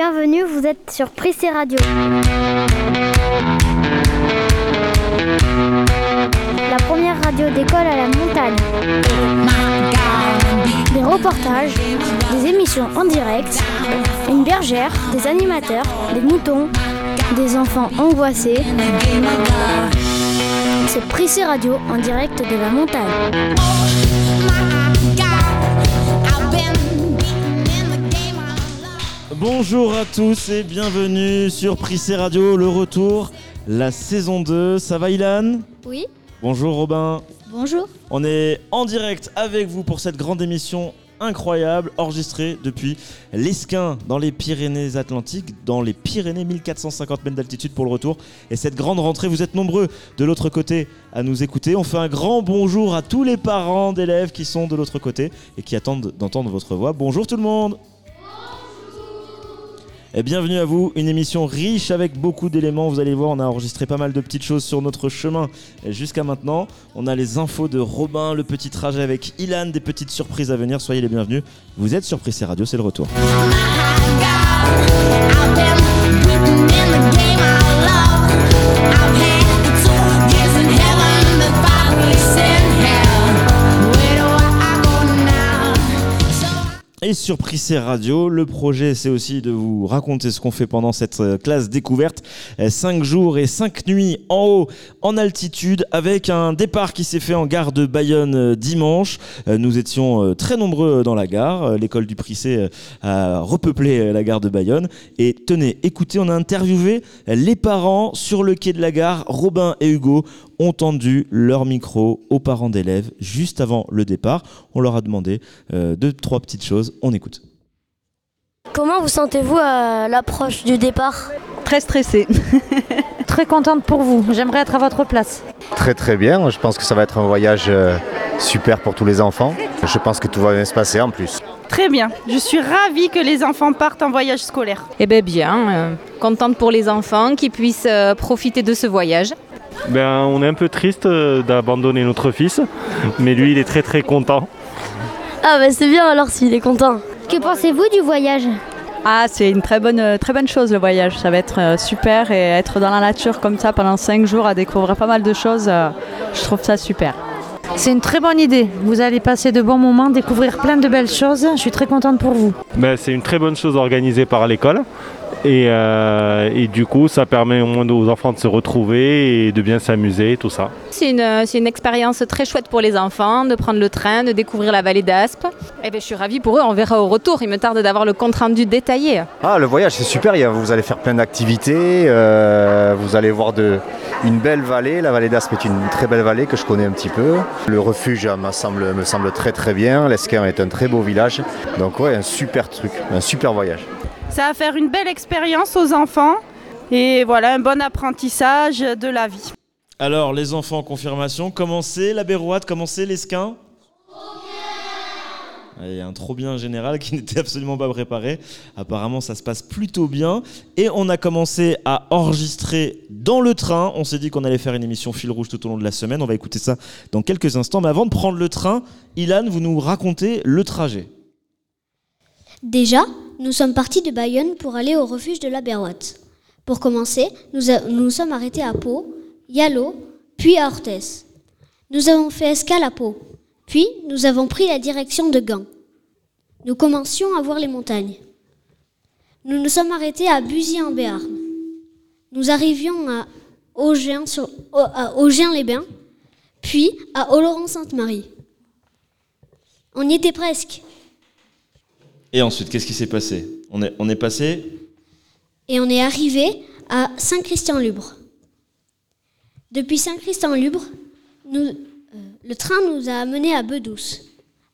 Bienvenue, vous êtes sur Prissé Radio. La première radio d'école à la montagne. Des reportages, des émissions en direct, une bergère, des animateurs, des moutons, des enfants angoissés. C'est Prissé Radio en direct de la montagne. Bonjour à tous et bienvenue sur Prissé Radio, le retour, la saison 2. Ça va Ilan? Oui. Bonjour Robin. Bonjour. On est en direct avec vous pour cette grande émission incroyable enregistrée depuis l'Esquin dans les Pyrénées-Atlantiques, dans les Pyrénées, 1450 mètres d'altitude pour le retour. Et cette grande rentrée, vous êtes nombreux de l'autre côté à nous écouter. On fait un grand bonjour à tous les parents d'élèves qui sont de l'autre côté et qui attendent d'entendre votre voix. Bonjour tout le monde et bienvenue à vous, une émission riche avec beaucoup d'éléments. Vous allez voir, on a enregistré pas mal de petites choses sur notre chemin jusqu'à maintenant. On a les infos de Robin, le petit trajet avec Ilan, des petites surprises à venir. Soyez les bienvenus. Vous êtes sur Prissé Radio, c'est le retour. Et sur Prissé Radio, le projet c'est aussi de vous raconter ce qu'on fait pendant cette euh, classe découverte. 5 jours et 5 nuits en haut, en altitude, avec un départ qui s'est fait en gare de Bayonne euh, dimanche. Euh, Nous étions très nombreux dans la gare. L'école du Prissé a repeuplé la gare de Bayonne. Et tenez, écoutez, on a interviewé les parents sur le quai de la gare. Robin et Hugo ont tendu leur micro aux parents d'élèves juste avant le départ. On leur a demandé euh, deux, trois petites choses. On écoute. Comment vous sentez-vous à l'approche du départ? Très stressée. Très contente pour vous. J'aimerais être à votre place. Très très bien. Je pense que ça va être un voyage euh, super pour tous les enfants. Je pense que tout va bien se passer en plus. Très bien. Je suis ravie que les enfants partent en voyage scolaire. Eh bien bien, euh, contente pour les enfants qui puissent euh, profiter de ce voyage. Ben, on est un peu triste euh, d'abandonner notre fils, mais lui il est très très content. Ah bah c'est bien alors s'il est content. Que pensez-vous du voyage? Ah, c'est une très bonne, très bonne chose le voyage. Ça va être euh, super et être dans la nature comme ça pendant 5 jours à découvrir pas mal de choses, euh, je trouve ça super. C'est une très bonne idée. Vous allez passer de bons moments, découvrir plein de belles choses. Je suis très contente pour vous. Ben, c'est une très bonne chose organisée par l'école. Et, euh, et du coup, ça permet au moins aux enfants de se retrouver et de bien s'amuser, tout ça. C'est une, euh, c'est une expérience très chouette pour les enfants, de prendre le train, de découvrir la vallée d'Aspe. Eh bien, je suis ravie pour eux, on verra au retour. Il me tarde d'avoir le compte-rendu détaillé. Ah, le voyage c'est super. Vous allez faire plein d'activités. euh, vous allez voir de, une belle vallée. La vallée d'Aspe est une très belle vallée que je connais un petit peu. Le refuge me semble, me semble très très bien. L'Esquin est un très beau village. Donc ouais, un super truc, un super voyage. Ça va faire une belle expérience aux enfants et voilà un bon apprentissage de la vie. Alors, les enfants, confirmation. Comment c'est la Bérouate Comment c'est l'Esquin? Il y a un trop bien général qui n'était absolument pas préparé. Apparemment, ça se passe plutôt bien. Et on a commencé à enregistrer dans le train. On s'est dit qu'on allait faire une émission fil rouge tout au long de la semaine. On va écouter ça dans quelques instants. Mais avant de prendre le train, Ilan, vous nous racontez le trajet. Déjà, nous sommes partis de Bayonne pour aller au refuge de la Berroite. Pour commencer, nous nous sommes arrêtés à Pau, Yalo, puis à Orthès. Nous avons fait escale à Pau, puis nous avons pris la direction de Gand. Nous commencions à voir les montagnes. Nous nous sommes arrêtés à Buzy en Béarn. Nous arrivions à Augien-les-Bains, puis à Oloron-Sainte-Marie. On y était presque. Et ensuite, qu'est-ce qui s'est passé on est, on est passé et on est arrivé à Saint-Christian-Lubre. Depuis Saint-Christian-Lubre, euh, le train nous a amenés à Bedouce.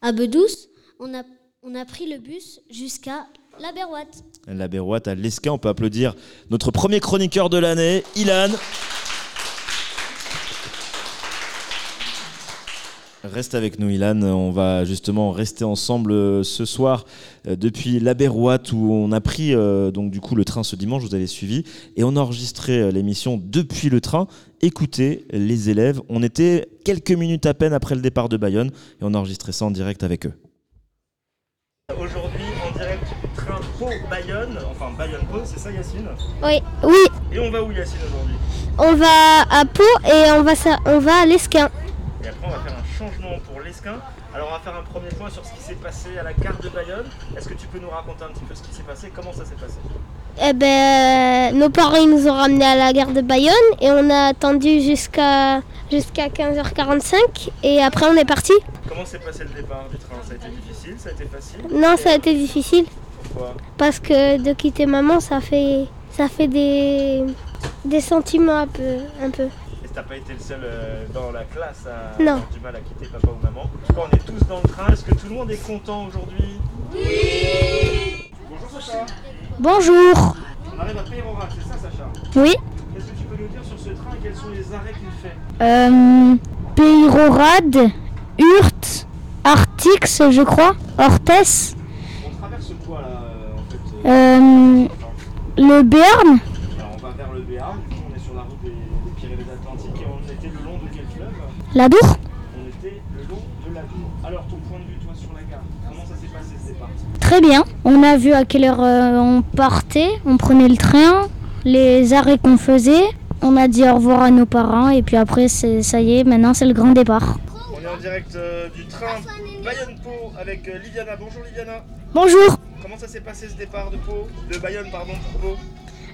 À Bedouce, on a, on a pris le bus jusqu'à la Berroite. La Bérouate à l'Esquin. On peut applaudir notre premier chroniqueur de l'année, Ilan. Reste avec nous, Ilan. On va justement rester ensemble euh, ce soir euh, depuis la Bérouate où on a pris euh, donc du coup le train ce dimanche. Vous avez suivi et on a enregistré l'émission depuis le train. Écoutez les élèves. On était quelques minutes à peine après le départ de Bayonne et on a enregistré ça en direct avec eux. Aujourd'hui, en direct du train Pau-Bayonne, enfin Bayonne-Pau, c'est ça Yacine? Oui. Oui. Et on va où Yacine aujourd'hui? On va à Pau et on va, on va à l'Esquin. Et après on va faire pour l'Esquin. Alors on va faire un premier point sur ce qui s'est passé à la gare de Bayonne. Est-ce que tu peux nous raconter un petit peu ce qui s'est passé? Comment ça s'est passé? Eh ben, nos parents ils nous ont ramenés à la gare de Bayonne et on a attendu jusqu'à jusqu'à 15h45 et après on est parti. Comment s'est passé le départ du train Ça a été difficile Ça a été facile? Non, ça a été difficile Pourquoi? Parce que de quitter maman, ça fait ça fait des des sentiments un peu un peu. T'as pas été le seul euh, dans la classe à Non. avoir du mal à quitter papa ou maman. En tout cas, on est tous dans le train. Est-ce que tout le monde est content aujourd'hui? Oui Bonjour Sacha. Bonjour. On arrive à Pérorac, c'est ça Sacha? Oui. Qu'est-ce que tu peux nous dire sur ce train? Et quels sont les arrêts qu'il fait? Euh, Peyrorade, Hurt, Artix, je crois, Ortès, On traverse quoi là euh, en fait euh, euh, le Béarn, Alors on va vers le Béarn, du coup on est sur la route des, des Pyrénées-Atlantiques et on était le long de quel fleuve Ladour. On était le long de la Dour. Alors ton point de vue toi sur la gare, comment ça s'est passé ce départ? Très bien. On a vu à quelle heure euh, on partait, on prenait le train, les arrêts qu'on faisait. On a dit au revoir à nos parents et puis après, c'est ça y est, maintenant c'est le grand départ. On est en direct euh, du train Bayonne-Pau avec euh, Liviana. Bonjour Liviana. Bonjour. Comment ça s'est passé ce départ de Pau De Bayonne pardon pour Pau?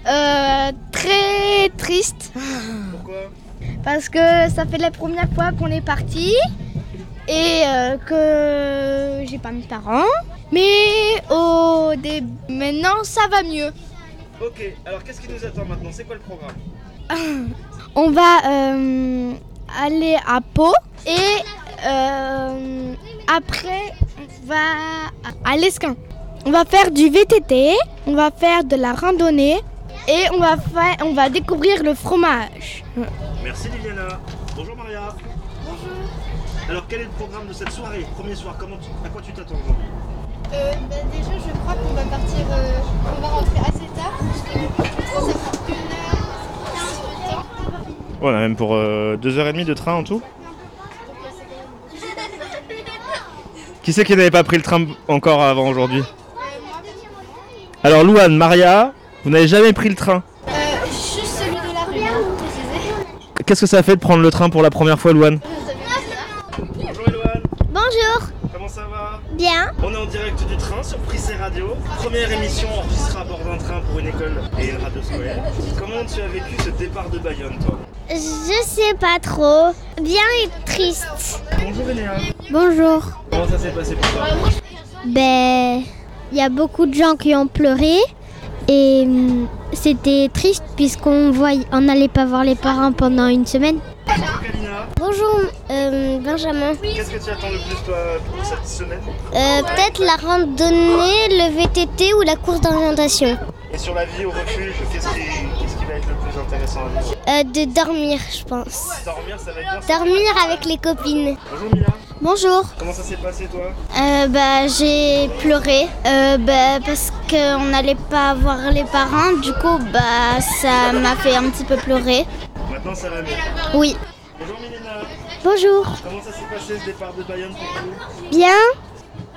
Euh, très triste Pourquoi? Parce que ça fait la première fois qu'on est parti et euh, que j'ai pas mes parents. Mais au dé- maintenant ça va mieux. Ok, alors qu'est-ce qui nous attend maintenant? C'est quoi le programme? On va euh, aller à Pau et euh, après on va à l'Esquin. On va faire du VTT, on va faire de la randonnée et on va, faire, on va découvrir le fromage. Merci Liviana. Bonjour Maria. Bonjour. Alors quel est le programme de cette soirée Premier soir, comment tu- à quoi tu t'attends aujourd'hui? Euh, bah, déjà, je crois qu'on va partir, euh, on va rentrer assez tard. Parce que ça prend une heure. On a même pour 2h30 de train en tout. Qui c'est qui n'avait pas pris le train encore avant aujourd'hui? Alors Louane, Maria, vous n'avez jamais pris le train. Euh, juste celui de la rue, hein, préciser. Qu'est-ce que ça fait de prendre le train pour la première fois Louane Bonjour Louane, Bonjour. comment ça va? Bien. On est en direct du train sur Prissé Radio. Première émission enregistrée à bord d'un train pour une école et une radio scolaire. Comment tu as vécu ce départ de Bayonne toi? Je sais pas trop. Bien et triste. Bonjour Enéa. Bonjour. Comment ça s'est passé pour toi? Ben, il y a beaucoup de gens qui ont pleuré et hum, c'était triste puisqu'on voyait, on n'allait pas voir les parents pendant une semaine. Bonjour euh, Benjamin. Qu'est-ce que tu attends le plus toi pour cette semaine Euh, Peut-être la randonnée, le VTT ou la course d'orientation. Et sur la vie au refuge, qu'est-ce qui, qu'est-ce qui va être le plus intéressant à vivre? Euh, de dormir, je pense. Dormir, ça va être bien. Dormir avec les copines. Bonjour Mila. Bonjour. Comment ça s'est passé toi Euh, bah, j'ai pleuré euh, bah, parce qu'on n'allait pas voir les parents. Du coup, bah, ça m'a fait un petit peu pleurer. Maintenant ça va mieux. Oui. Bonjour Milena. Bonjour. Comment ça s'est passé ce départ de Bayonne pour vous Bien.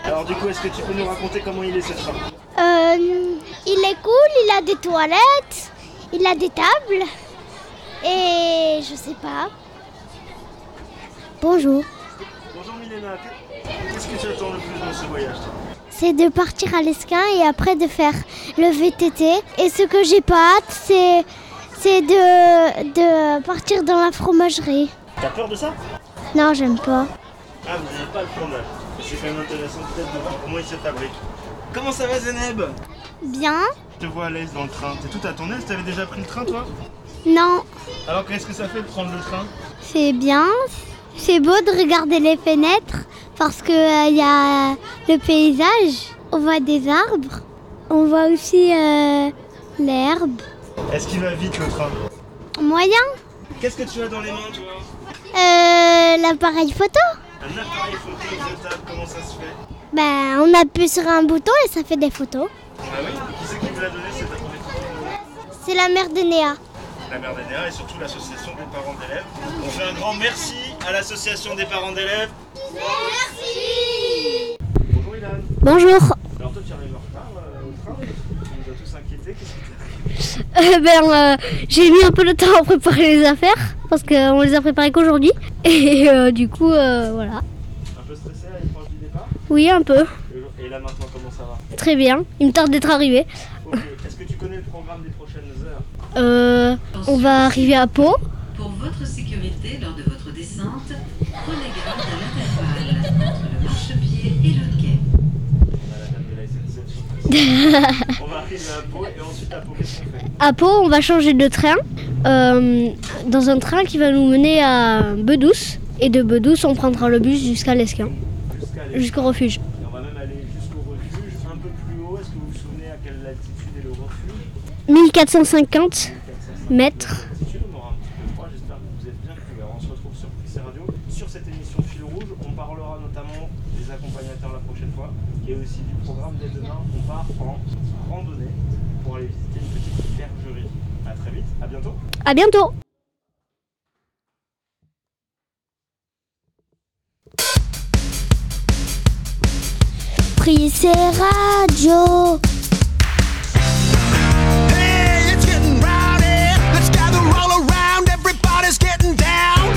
Alors du coup, est-ce que tu peux nous raconter comment il est ce train Euh, il est cool, il a des toilettes, il a des tables. Et je sais pas. Bonjour. Bonjour Milena. Qu'est-ce que tu attends le plus dans ce voyage C'est de partir à l'Esquin et après de faire le VTT. Et ce que j'ai pas hâte, c'est, c'est de, de partir dans la fromagerie. T'as peur de ça? Non, j'aime pas. Ah, vous n'avez pas le fromage. C'est quand même intéressant peut-être de voir comment il se fabrique. Comment ça va Zeneb? Bien Je te vois à l'aise dans le train. T'es tout à ton aise? T'avais déjà pris le train toi? Non, Alors qu'est-ce que ça fait de prendre le train? C'est bien. C'est beau de regarder les fenêtres parce qu'il y a le paysage. On voit des arbres. On voit aussi euh, l'herbe. Est-ce qu'il va vite le train? Moyen Qu'est-ce que tu as dans les mains toi? Euh, L'appareil photo Un appareil photo jetable, comment ça se fait? Ben, on appuie sur un bouton et ça fait des photos. Ah oui? Qui c'est qui vous l'a donné cet appareil photo? C'est la mère de Néa. La mère d'Anéa et surtout l'association des parents d'élèves. On fait un grand merci à l'association des parents d'élèves. Merci Bonjour Ilan. Bonjour. Alors toi tu arrives en retard euh, au train. On nous a tous inquiétés. Qu'est-ce qui t'arrive Euh, ben, euh, j'ai mis un peu de temps à préparer les affaires parce qu'on les a préparées qu'aujourd'hui. Et euh, du coup, euh, voilà. Un peu stressé à l'approche du départ Oui, un peu. Et là maintenant, comment ça va Très bien. Il me tarde d'être arrivé. Est-ce que tu connais le programme des prochaines heures Euh, on va arriver à Pau. Pour votre sécurité lors de votre descente, prenez garde à l'intervalle entre le marchepied et le quai. On va arriver à Pau et ensuite à Pau, qu'est-ce qu'on fait? À Pau, on va changer de train euh, dans un train qui va nous mener à Bedouce. Et de Bedouce, on prendra le bus jusqu'à l'Esquin, jusqu'au refuge. Et on va même aller jusqu'au refuge, un peu plus haut. Est-ce que vous vous souvenez à quelle altitude est le refuge? 1450 mètres. altitude, on aura un petit peu froid. J'espère que vous êtes bien couverts. On se retrouve sur Prissé Radio. Sur cette émission Fil Rouge, on parlera notamment des accompagnateurs la prochaine fois et aussi du programme dès demain. On part en randonnée pour aller visiter une petite bergerie. À bientôt. À bientôt Radio Hey, it's getting rowdy. Let's gather all around. Everybody's getting down.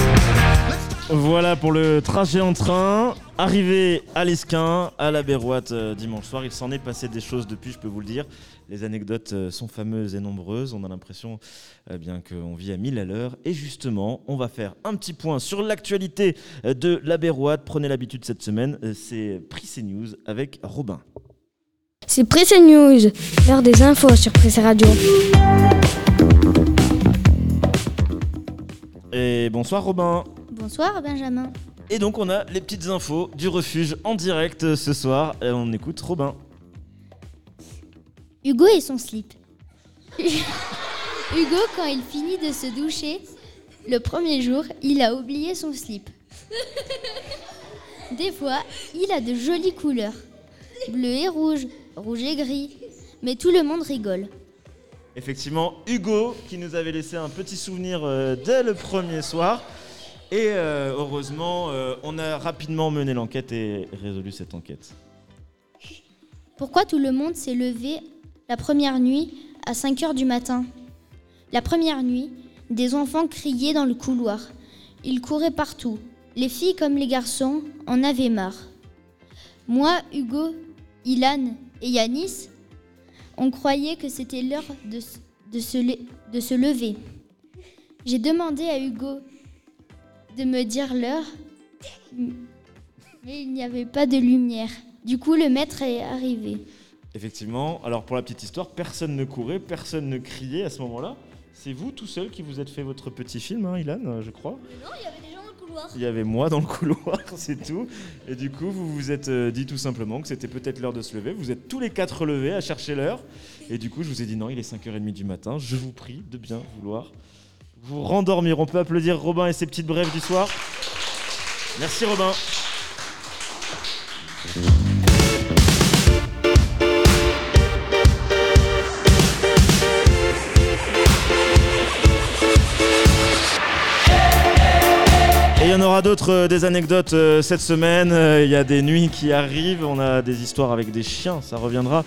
Voilà pour le trajet en train. Arrivé à l'Esquin, à la Berrouette euh, dimanche soir, il s'en est passé des choses depuis, je peux vous le dire. Les anecdotes euh, sont fameuses et nombreuses. On a l'impression eh bien qu'on vit à mille à l'heure. Et justement, on va faire un petit point sur l'actualité euh, de la Berrouette. Prenez l'habitude cette semaine, euh, c'est Prissé News avec Robin. C'est Pressé News, l'heure des infos sur Pressé Radio. Et bonsoir Robin. Bonsoir Benjamin. Et donc on a les petites infos du refuge en direct euh, ce soir. Et on écoute Robin. Hugo et son slip. Hugo, quand il finit de se doucher, le premier jour, il a oublié son slip. Des fois, il a de jolies couleurs. Bleu et rouge, rouge et gris. Mais tout le monde rigole. Effectivement, Hugo qui nous avait laissé un petit souvenir euh, dès le premier soir. Et euh, heureusement, euh, on a rapidement mené l'enquête et résolu cette enquête. Pourquoi tout le monde s'est levé la première nuit à 5 heures du matin La première nuit, des enfants criaient dans le couloir. Ils couraient partout. Les filles comme les garçons en avaient marre. Moi, Hugo, Ilan et Yanis, on croyait que c'était l'heure de, se lever. J'ai demandé à Hugo de me dire l'heure, mais il n'y avait pas de lumière. Du coup, le maître est arrivé. Effectivement, alors pour la petite histoire, personne ne courait, personne ne criait à ce moment-là. C'est vous tout seul qui vous êtes fait votre petit film, hein, Ilan, je crois Non, il y avait des gens dans le couloir. Il y avait moi dans le couloir, c'est tout. Et du coup, vous vous êtes euh, dit tout simplement que c'était peut-être l'heure de se lever. Vous êtes tous les quatre levés à chercher l'heure. Et du coup, je vous ai dit non, il est 5h30 du matin. Je vous prie de bien vouloir vous rendormir. On peut applaudir Robin et ses petites brèves du soir. Merci Robin. En aura d'autres, euh, des anecdotes euh, cette semaine. Euh, Il y a des nuits qui arrivent. On a des histoires avec des chiens. Ça reviendra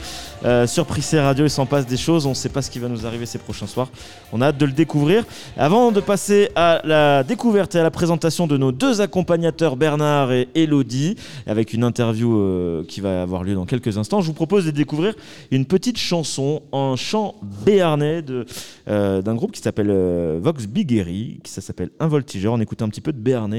sur Prissé Radio. Il s'en passe des choses. On ne sait pas ce qui va nous arriver ces prochains soirs. On a hâte de le découvrir. Avant de passer à la découverte et à la présentation de nos deux accompagnateurs, Bernard et Elodie, avec une interview qui va avoir lieu dans quelques instants, je vous propose de découvrir une petite chanson, un chant béarnais d'un groupe qui s'appelle Vox Bigeri, qui ça s'appelle Un Voltigeur. On écoute un petit peu de béarnais,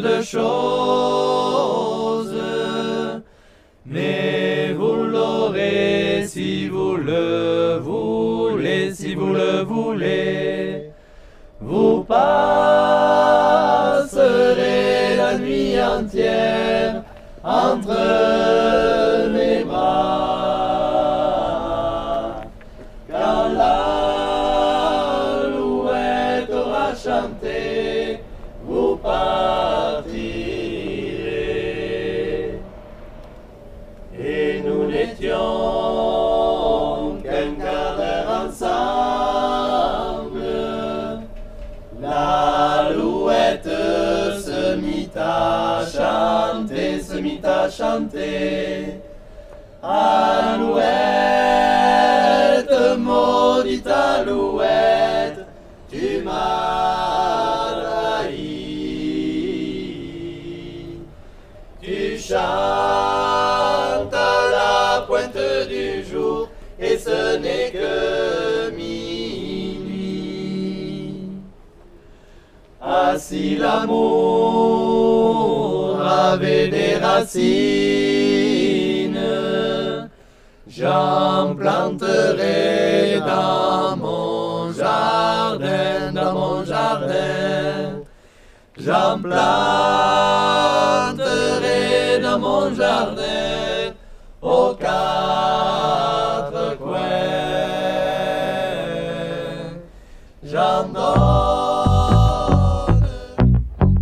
de choses, mais vous l'aurez si vous le voulez, si vous le voulez. Vous passerez la nuit entière entre j'en planterais dans mon jardin, dans mon jardin. J'en planterai dans mon jardin aux quatre coins. J'en donne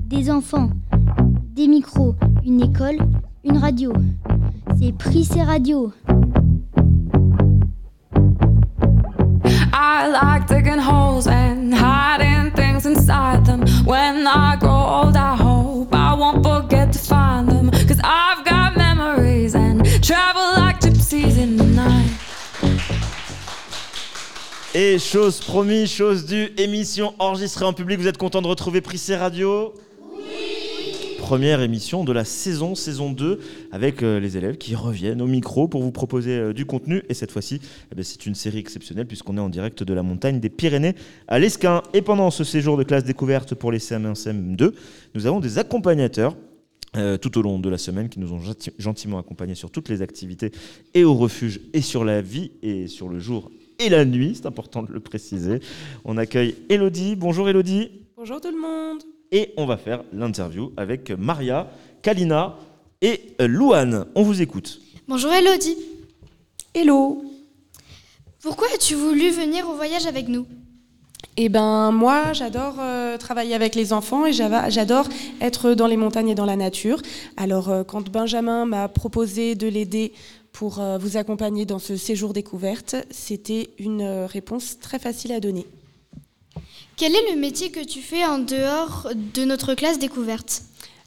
Des enfants, des micros, une école, une radio. C'est Pris c'est radio. I like digging holes and hiding things inside them. When I grow old, I hope I won't forget to find them. Cause I've got memories and travel like gypsies in the night. Et chose promis, chose due, émission enregistrée en public. Vous êtes content de retrouver Prissé Radio? Première émission de la saison, saison 2, avec euh, les élèves qui reviennent au micro pour vous proposer euh, du contenu. Et cette fois-ci, eh ben, c'est une série exceptionnelle puisqu'on est en direct de la montagne des Pyrénées à l'Esquin. Et pendant ce séjour de classe découverte pour les CM1, CM2, nous avons des accompagnateurs euh, tout au long de la semaine qui nous ont genti- gentiment accompagnés sur toutes les activités et au refuge et sur la vie et sur le jour et la nuit, c'est important de le préciser. On accueille Elodie. Bonjour Elodie. Bonjour tout le monde. Et on va faire l'interview avec Maria, Kalina et euh, Louane. On vous écoute. Bonjour Elodie. Hello. Pourquoi as-tu voulu venir au voyage avec nous? Eh ben moi, j'adore euh, travailler avec les enfants et j'adore être dans les montagnes et dans la nature. Alors euh, quand Benjamin m'a proposé de l'aider pour euh, vous accompagner dans ce séjour découverte, c'était une euh, réponse très facile à donner. Quel est le métier que tu fais en dehors de notre classe découverte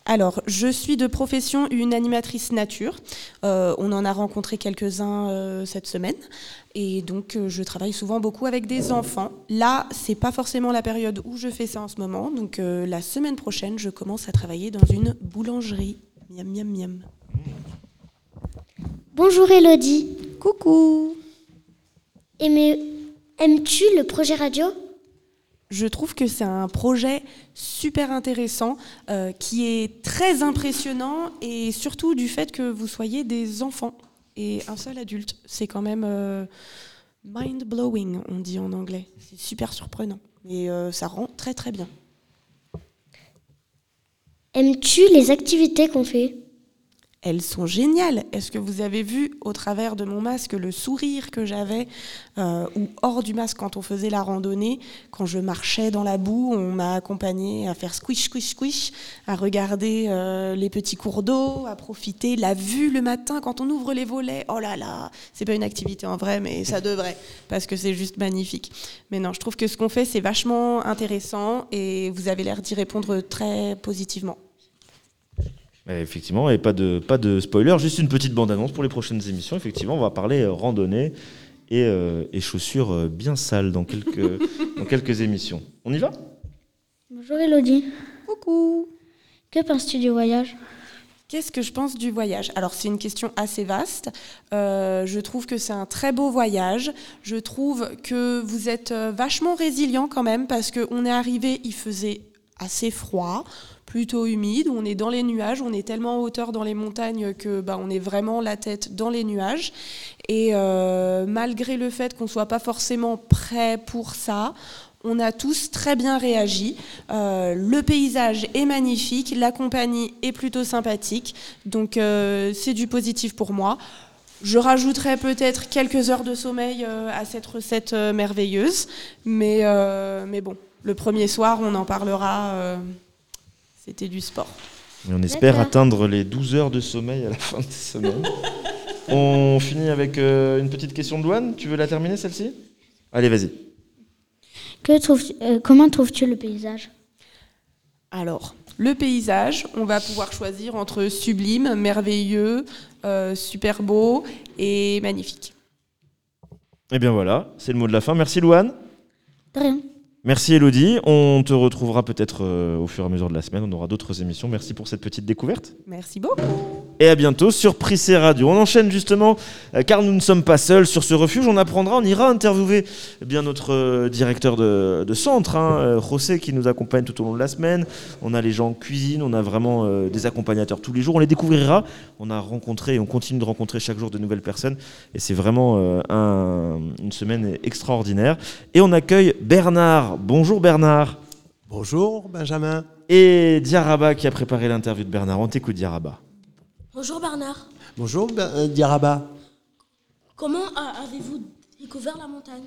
Alors, je suis de profession une animatrice nature. Euh, on en a rencontré quelques-uns euh, cette semaine. Et donc, euh, je travaille souvent beaucoup avec des enfants. Là, c'est pas forcément la période où je fais ça en ce moment. Donc, euh, la semaine prochaine, je commence à travailler dans une boulangerie. Miam, miam, miam. Bonjour Elodie. Coucou. Aimes-tu le projet radio? Je trouve que c'est un projet super intéressant, euh, qui est très impressionnant et surtout du fait que vous soyez des enfants et un seul adulte. C'est quand même euh, mind-blowing, on dit en anglais. C'est super surprenant et euh, ça rend très très bien. Aimes-tu les activités qu'on fait? Elles sont géniales. Est-ce que vous avez vu au travers de mon masque le sourire que j'avais euh, ou hors du masque quand on faisait la randonnée Quand je marchais dans la boue, on m'a accompagné à faire squish, squish, squish, à regarder euh, les petits cours d'eau, à profiter. La vue le matin quand on ouvre les volets, oh là là C'est pas une activité en vrai, mais ça devrait parce que c'est juste magnifique. Mais non, je trouve que ce qu'on fait, c'est vachement intéressant et vous avez l'air d'y répondre très positivement. Euh, Effectivement, et pas de, pas de spoiler, juste une petite bande-annonce pour les prochaines émissions. Effectivement, on va parler euh, randonnée et, euh, et chaussures euh, bien sales dans quelques, dans quelques émissions. On y va? Bonjour Elodie. Coucou. Que penses-tu du voyage? Qu'est-ce que je pense du voyage? Alors c'est une question assez vaste. Euh, je trouve que c'est un très beau voyage. Je trouve que vous êtes vachement résilient quand même parce qu'on est arrivé, il faisait assez froid, plutôt humide. On est dans les nuages, on est tellement en hauteur dans les montagnes que bah, on est vraiment la tête dans les nuages. Et euh, malgré le fait qu'on soit pas forcément prêt pour ça, On a tous très bien réagi. Euh, le paysage est magnifique, la compagnie est plutôt sympathique, donc euh, c'est du positif pour moi. Je rajouterai peut-être quelques heures de sommeil à cette recette merveilleuse, mais, mais bon, le premier soir, on en parlera. C'était du sport. Et on espère atteindre les 12 heures de sommeil à la fin de cette semaine. on finit avec euh, une petite question de Loane. Tu veux la terminer celle-ci? Allez, vas-y. Que trouves- euh, comment trouves-tu le paysage? Alors, le paysage, on va pouvoir choisir entre sublime, merveilleux, euh, super beau et magnifique. Eh bien voilà, c'est le mot de la fin. Merci Louane. De rien. Merci Elodie. On te retrouvera peut-être euh, au fur et à mesure de la semaine. On aura d'autres émissions. Merci pour cette petite découverte. Merci beaucoup. Et à bientôt sur Prissé Radio. On enchaîne justement, euh, car nous ne sommes pas seuls sur ce refuge. On apprendra, on ira interviewer eh bien notre euh, directeur de, de centre, hein, euh, José, qui nous accompagne tout au long de la semaine. On a les gens en cuisine, on a vraiment euh, des accompagnateurs tous les jours. On les découvrira. On a rencontré et on continue de rencontrer chaque jour de nouvelles personnes. Et c'est vraiment euh, un- une semaine extraordinaire. Et on accueille Bernard. Bonjour Bernard. Bonjour Benjamin. Et Diaraba qui a préparé l'interview de Bernard. On t'écoute Diaraba. Bonjour Bernard. Bonjour Ben- euh, Diaraba. Comment avez-vous découvert la montagne?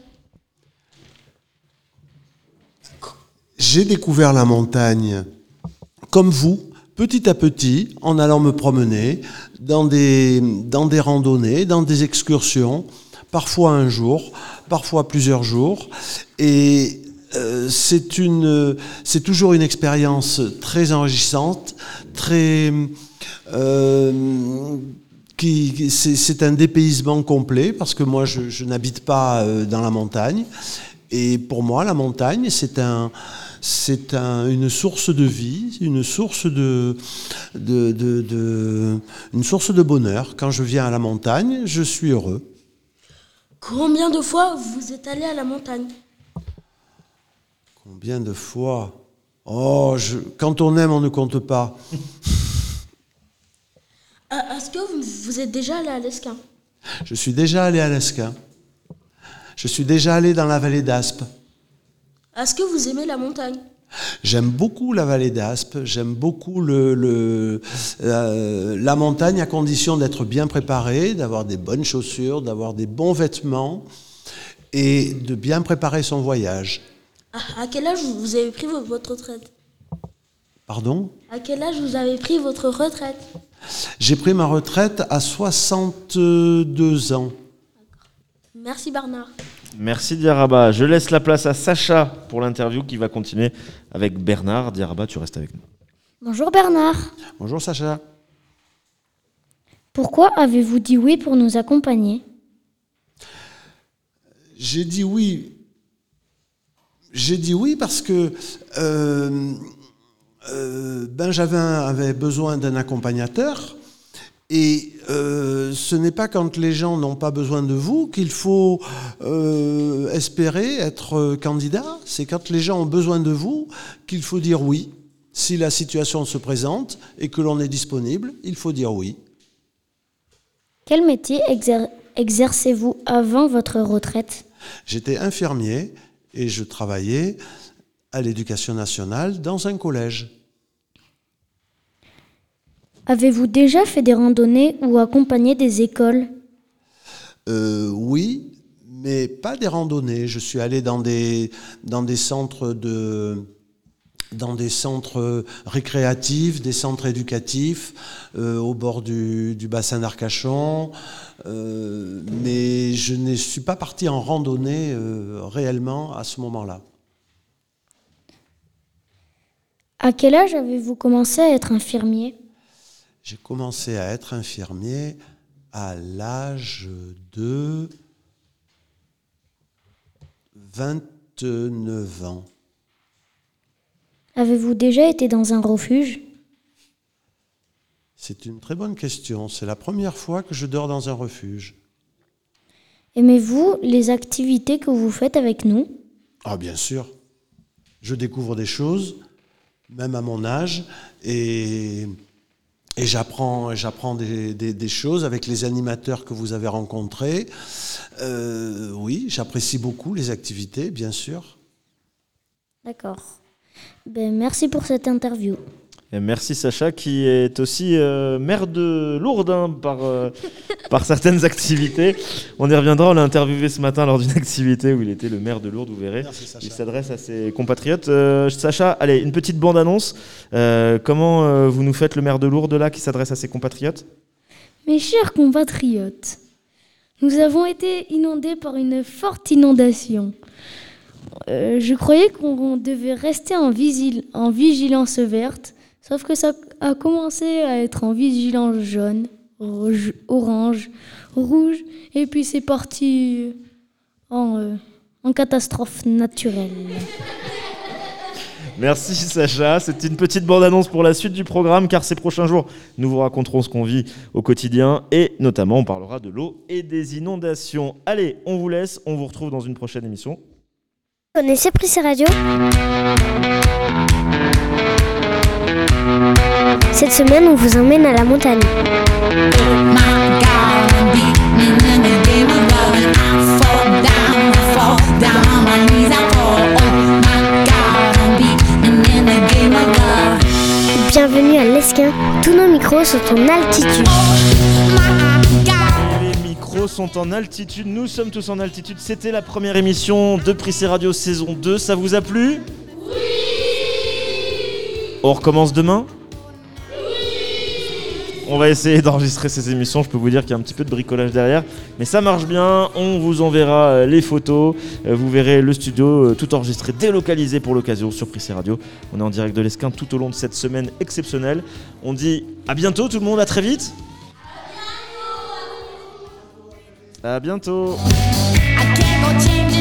J'ai découvert la montagne comme vous, petit à petit, en allant me promener dans des, dans des randonnées, dans des excursions, parfois un jour, parfois plusieurs jours. Et euh, c'est une, c'est toujours une expérience très enrichissante, très, qui, qui- c'est, un dépaysement complet parce que moi je, je n'habite pas euh, dans la montagne et pour moi la montagne c'est un, c'est un- une source de vie, une source de, de, de- de- une source de bonheur. Quand je viens à la montagne, je suis heureux. Combien de fois vous êtes allé à la montagne? Combien de fois? Oh, je- quand on aime, on ne compte pas. Euh, Est-ce que vous, vous êtes déjà allé à l'Esquin Je suis déjà allé à l'Esquin. Je suis déjà allé dans la vallée d'Aspe. Est-ce que vous aimez la montagne J'aime beaucoup la vallée d'Aspe, j'aime beaucoup le, le- euh, la montagne à condition d'être bien préparé, d'avoir des bonnes chaussures, d'avoir des bons vêtements et de bien préparer son voyage. à, à quel âge vous avez pris vo- votre retraite Pardon? À quel âge vous avez pris votre retraite J'ai pris ma retraite à 62 ans. Merci Bernard. Merci Diaraba. Je laisse la place à Sacha pour l'interview qui va continuer avec Bernard. Diaraba, tu restes avec nous. Bonjour Bernard. Bonjour Sacha. Pourquoi avez-vous dit oui pour nous accompagner? J'ai dit oui. J'ai dit oui parce que euh, euh, Benjamin avait besoin d'un accompagnateur. Et euh, ce n'est pas quand les gens n'ont pas besoin de vous qu'il faut euh, espérer être candidat. C'est quand les gens ont besoin de vous qu'il faut dire oui. Si la situation se présente et que l'on est disponible, il faut dire oui. Quel métier exer- exercez-vous avant votre retraite? J'étais infirmier et je travaillais à l'éducation nationale dans un collège. Avez-vous déjà fait des randonnées ou accompagné des écoles? Euh, oui, mais pas des randonnées. Je suis allé dans des, dans des centres de dans des centres récréatifs, des centres éducatifs, euh, au bord du, du bassin d'Arcachon, euh, mais je ne suis pas parti en randonnée réellement à ce moment-là. À quel âge avez-vous commencé à être infirmier? J'ai commencé à être infirmier à l'âge de 29 ans. Avez-vous déjà été dans un refuge? C'est une très bonne question. C'est la première fois que je dors dans un refuge. Aimez-vous les activités que vous faites avec nous? Ah, bien sûr. Je découvre des choses, même à mon âge, et, et j'apprends, j'apprends des, choses avec les animateurs que vous avez rencontrés. Euh, oui, j'apprécie beaucoup les activités, bien sûr. D'accord. Ben, merci pour cette interview. Et merci Sacha qui est aussi euh, maire de Lourdes hein, par, euh, par certaines activités. On y reviendra, on l'a interviewé ce matin lors d'une activité où il était le maire de Lourdes, vous verrez. Il s'adresse à ses compatriotes. Euh, Sacha, allez, une petite bande-annonce. Euh, comment euh, vous nous faites le maire de Lourdes là qui s'adresse à ses compatriotes? Mes chers compatriotes, nous avons été inondés par une forte inondation. Euh, je croyais qu'on devait rester en, vigil- en vigilance verte, sauf que ça a commencé à être en vigilance jaune, rouge, orange, rouge, et puis c'est parti en, euh, en catastrophe naturelle. Merci Sacha, c'est une petite bande-annonce pour la suite du programme car ces prochains jours, nous vous raconterons ce qu'on vit au quotidien et notamment on parlera de l'eau et des inondations. Allez, on vous laisse, on vous retrouve dans une prochaine émission. Connaissez Prissé Radio Cette semaine, on vous emmène à la montagne. Bienvenue à l'Esquin. Tous nos micros sont en altitude. Les micros sont en altitude, nous sommes tous en altitude. C'était la première émission de Prissé Radio saison 2, ça vous a plu? Oui On recommence demain? On va essayer d'enregistrer ces émissions. Je peux vous dire qu'il y a un petit peu de bricolage derrière. Mais ça marche bien. On vous enverra euh, les photos. Euh, Vous verrez le studio euh, tout enregistré, délocalisé pour l'occasion sur Prissé Radio. On est en direct de l'Esquin tout au long de cette semaine exceptionnelle. On dit à bientôt tout le monde, à très vite. À bientôt. changing the